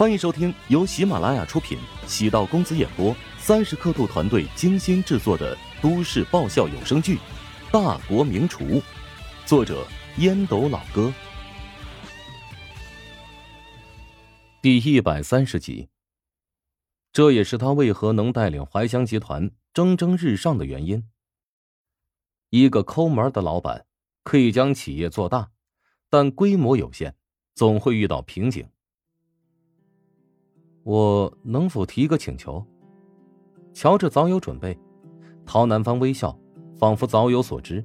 欢迎收听由喜马拉雅出品、喜道公子演播、三十刻度团队精心制作的都市爆笑有声剧《大国名厨》，作者烟斗老哥，第一百三十集。这也是他为何能带领怀香集团蒸蒸日上的原因。一个抠门的老板可以将企业做大，但规模有限，总会遇到瓶颈。我能否提一个请求？乔治早有准备，陶南方微笑，仿佛早有所知。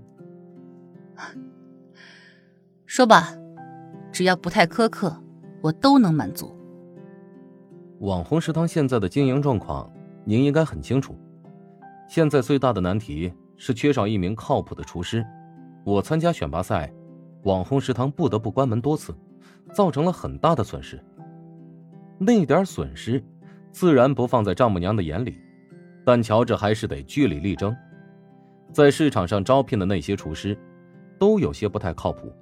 说吧，只要不太苛刻，我都能满足。网红食堂现在的经营状况，您应该很清楚。现在最大的难题是缺少一名靠谱的厨师。我参加选拔赛，网红食堂不得不关门多次，造成了很大的损失。那点损失，自然不放在丈母娘的眼里，但乔治还是得据理力争。在市场上招聘的那些厨师，都有些不太靠谱，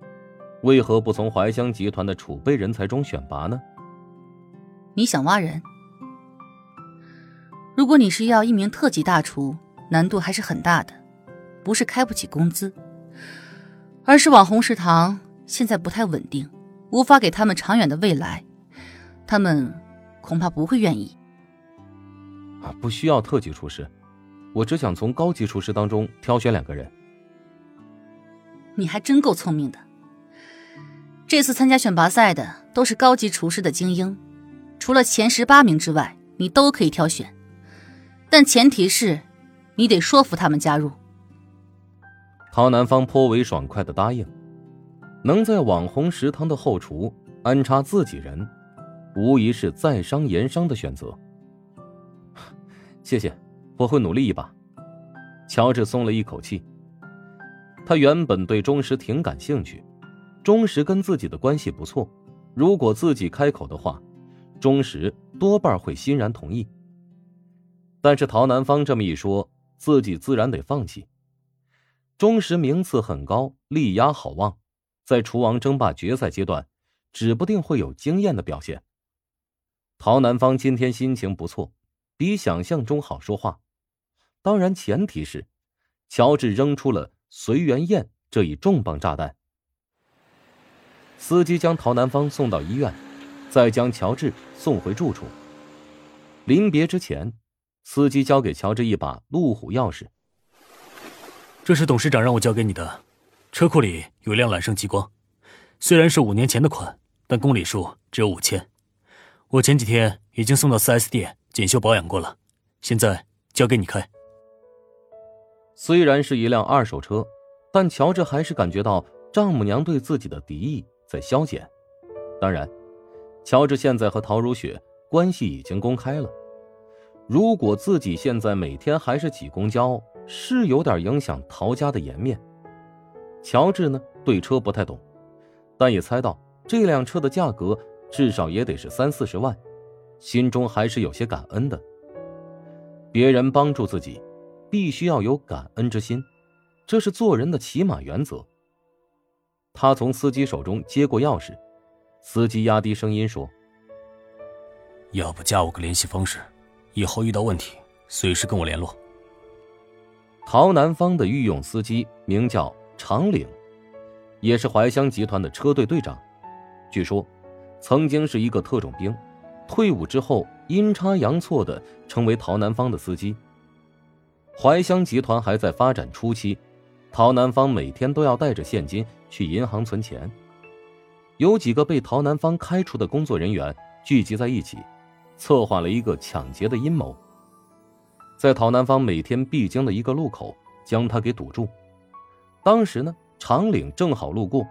为何不从怀香集团的储备人才中选拔呢？你想挖人？如果你是要一名特级大厨，难度还是很大的，不是开不起工资，而是网红食堂现在不太稳定，无法给他们长远的未来。他们恐怕不会愿意。啊，不需要特级厨师，我只想从高级厨师当中挑选两个人。你还真够聪明的。这次参加选拔赛的都是高级厨师的精英，除了前十八名之外，你都可以挑选，但前提是，你得说服他们加入。陶南方颇为爽快的答应，能在网红食堂的后厨安插自己人。无疑是在商言商的选择。谢谢，我会努力一把。乔治松了一口气。他原本对钟石挺感兴趣，钟石跟自己的关系不错，如果自己开口的话，钟石多半会欣然同意。但是陶南方这么一说，自己自然得放弃。钟石名次很高，力压好望，在厨王争霸决赛阶段，指不定会有惊艳的表现。陶南方今天心情不错，比想象中好说话。当然，前提是乔治扔出了随缘宴这一重磅炸弹。司机将陶南方送到医院，再将乔治送回住处。临别之前，司机交给乔治一把路虎钥匙。这是董事长让我交给你的，车库里有辆揽胜极光，虽然是五年前的款，但公里数只有五千。我前几天已经送到 4S 店检修保养过了，现在交给你开。虽然是一辆二手车，但乔治还是感觉到丈母娘对自己的敌意在消减。当然，乔治现在和陶如雪关系已经公开了，如果自己现在每天还是挤公交，是有点影响陶家的颜面。乔治呢，对车不太懂，但也猜到这辆车的价格。至少也得是三四十万，心中还是有些感恩的。别人帮助自己，必须要有感恩之心，这是做人的起码原则。他从司机手中接过钥匙，司机压低声音说：“要不加我个联系方式，以后遇到问题随时跟我联络。”陶南方的御用司机名叫长岭，也是怀乡集团的车队队长，据说。曾经是一个特种兵，退伍之后阴差阳错的成为陶南方的司机。怀香集团还在发展初期，陶南方每天都要带着现金去银行存钱。有几个被陶南方开除的工作人员聚集在一起，策划了一个抢劫的阴谋，在陶南方每天必经的一个路口将他给堵住。当时呢，长岭正好路过，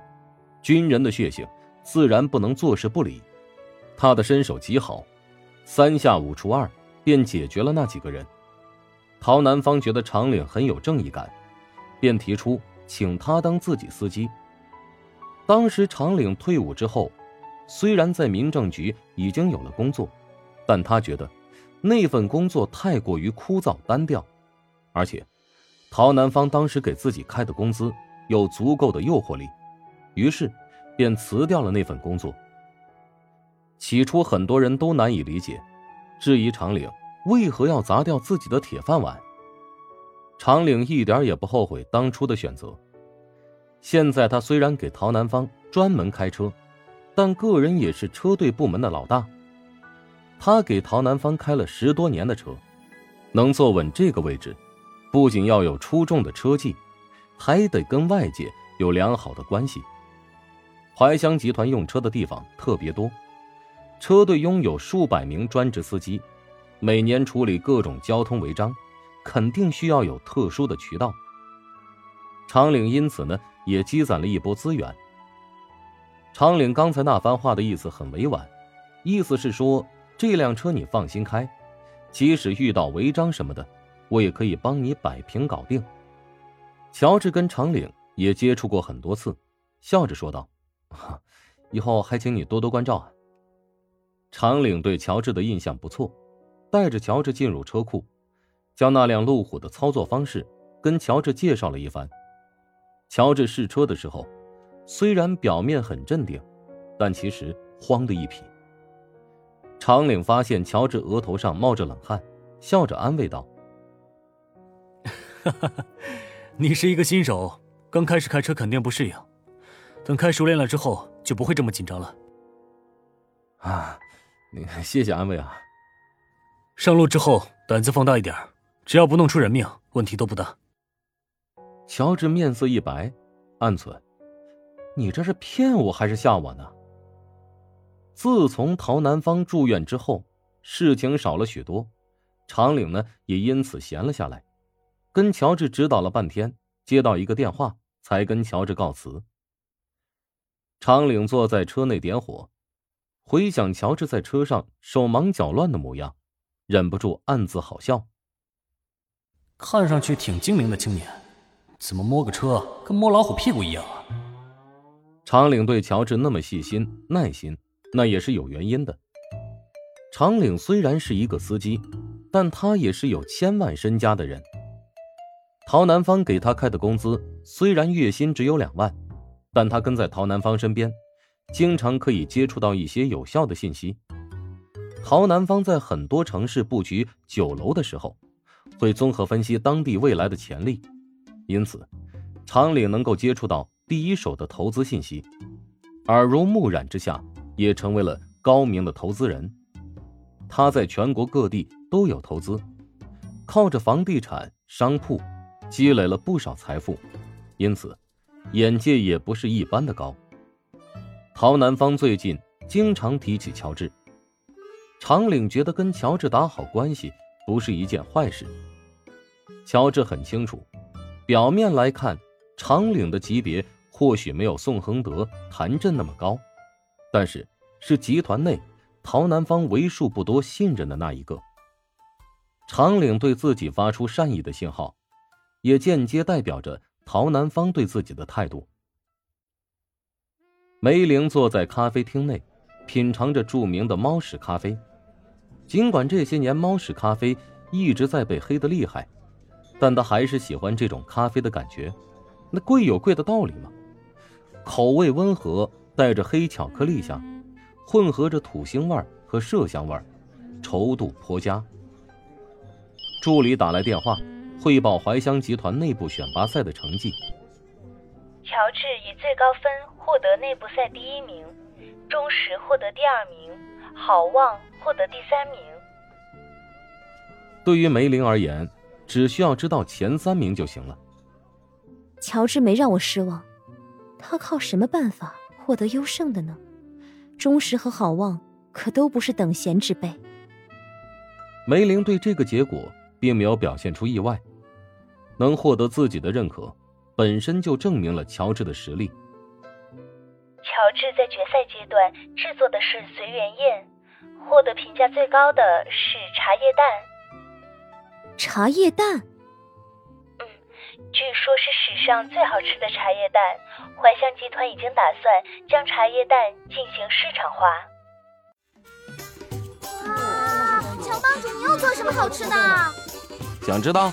军人的血性。自然不能坐视不理，他的身手极好，三下五除二便解决了那几个人。陶南方觉得长岭很有正义感，便提出请他当自己司机。当时长岭退伍之后，虽然在民政局已经有了工作，但他觉得那份工作太过于枯燥单调，而且陶南方当时给自己开的工资有足够的诱惑力，于是。便辞掉了那份工作。起初很多人都难以理解，质疑长岭为何要砸掉自己的铁饭碗。长岭一点也不后悔当初的选择。现在他虽然给陶南方专门开车，但个人也是车队部门的老大。他给陶南方开了十多年的车，能坐稳这个位置，不仅要有出众的车技，还得跟外界有良好的关系。怀乡集团用车的地方特别多，车队拥有数百名专职司机，每年处理各种交通违章，肯定需要有特殊的渠道。长岭因此呢，也积攒了一波资源。长岭刚才那番话的意思很委婉，意思是说这辆车你放心开，即使遇到违章什么的，我也可以帮你摆平搞定。乔治跟长岭也接触过很多次，笑着说道。以后还请你多多关照啊。长岭对乔治的印象不错，带着乔治进入车库，将那辆路虎的操作方式跟乔治介绍了一番。乔治试车的时候，虽然表面很镇定，但其实慌得一匹。长岭发现乔治额头上冒着冷汗，笑着安慰道：“哈哈，你是一个新手，刚开始开车肯定不适应。”等开熟练了之后，就不会这么紧张了。啊，你谢谢安慰啊。上路之后胆子放大一点，只要不弄出人命，问题都不大。乔治面色一白，暗忖：你这是骗我还是吓我呢？自从陶南方住院之后，事情少了许多，长岭呢也因此闲了下来，跟乔治指导了半天，接到一个电话，才跟乔治告辞。长岭坐在车内点火，回想乔治在车上手忙脚乱的模样，忍不住暗自好笑。看上去挺精明的青年，怎么摸个车跟摸老虎屁股一样啊？长岭对乔治那么细心耐心，那也是有原因的。长岭虽然是一个司机，但他也是有千万身家的人。陶南方给他开的工资虽然月薪只有两万。但他跟在陶南方身边，经常可以接触到一些有效的信息。陶南方在很多城市布局酒楼的时候，会综合分析当地未来的潜力，因此，常岭能够接触到第一手的投资信息，耳濡目染之下，也成为了高明的投资人。他在全国各地都有投资，靠着房地产、商铺，积累了不少财富，因此。眼界也不是一般的高。陶南方最近经常提起乔治，长岭觉得跟乔治打好关系不是一件坏事。乔治很清楚，表面来看，长岭的级别或许没有宋恒德、谭震那么高，但是是集团内陶南方为数不多信任的那一个。长岭对自己发出善意的信号，也间接代表着。陶南方对自己的态度。梅玲坐在咖啡厅内，品尝着著名的猫屎咖啡。尽管这些年猫屎咖啡一直在被黑的厉害，但她还是喜欢这种咖啡的感觉。那贵有贵的道理嘛，口味温和，带着黑巧克力香，混合着土腥味和麝香味，稠度颇佳。助理打来电话。汇报怀乡集团内部选拔赛的成绩。乔治以最高分获得内部赛第一名，中石获得第二名，好望获得第三名。对于梅林而言，只需要知道前三名就行了。乔治没让我失望，他靠什么办法获得优胜的呢？中石和好望可都不是等闲之辈。梅林对这个结果并没有表现出意外。能获得自己的认可，本身就证明了乔治的实力。乔治在决赛阶段制作的是随缘宴，获得评价最高的是茶叶蛋。茶叶蛋？嗯，据说是史上最好吃的茶叶蛋。怀香集团已经打算将茶叶蛋进行市场化。哇，乔帮主，你又做什么好吃的？想知道？